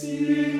Sine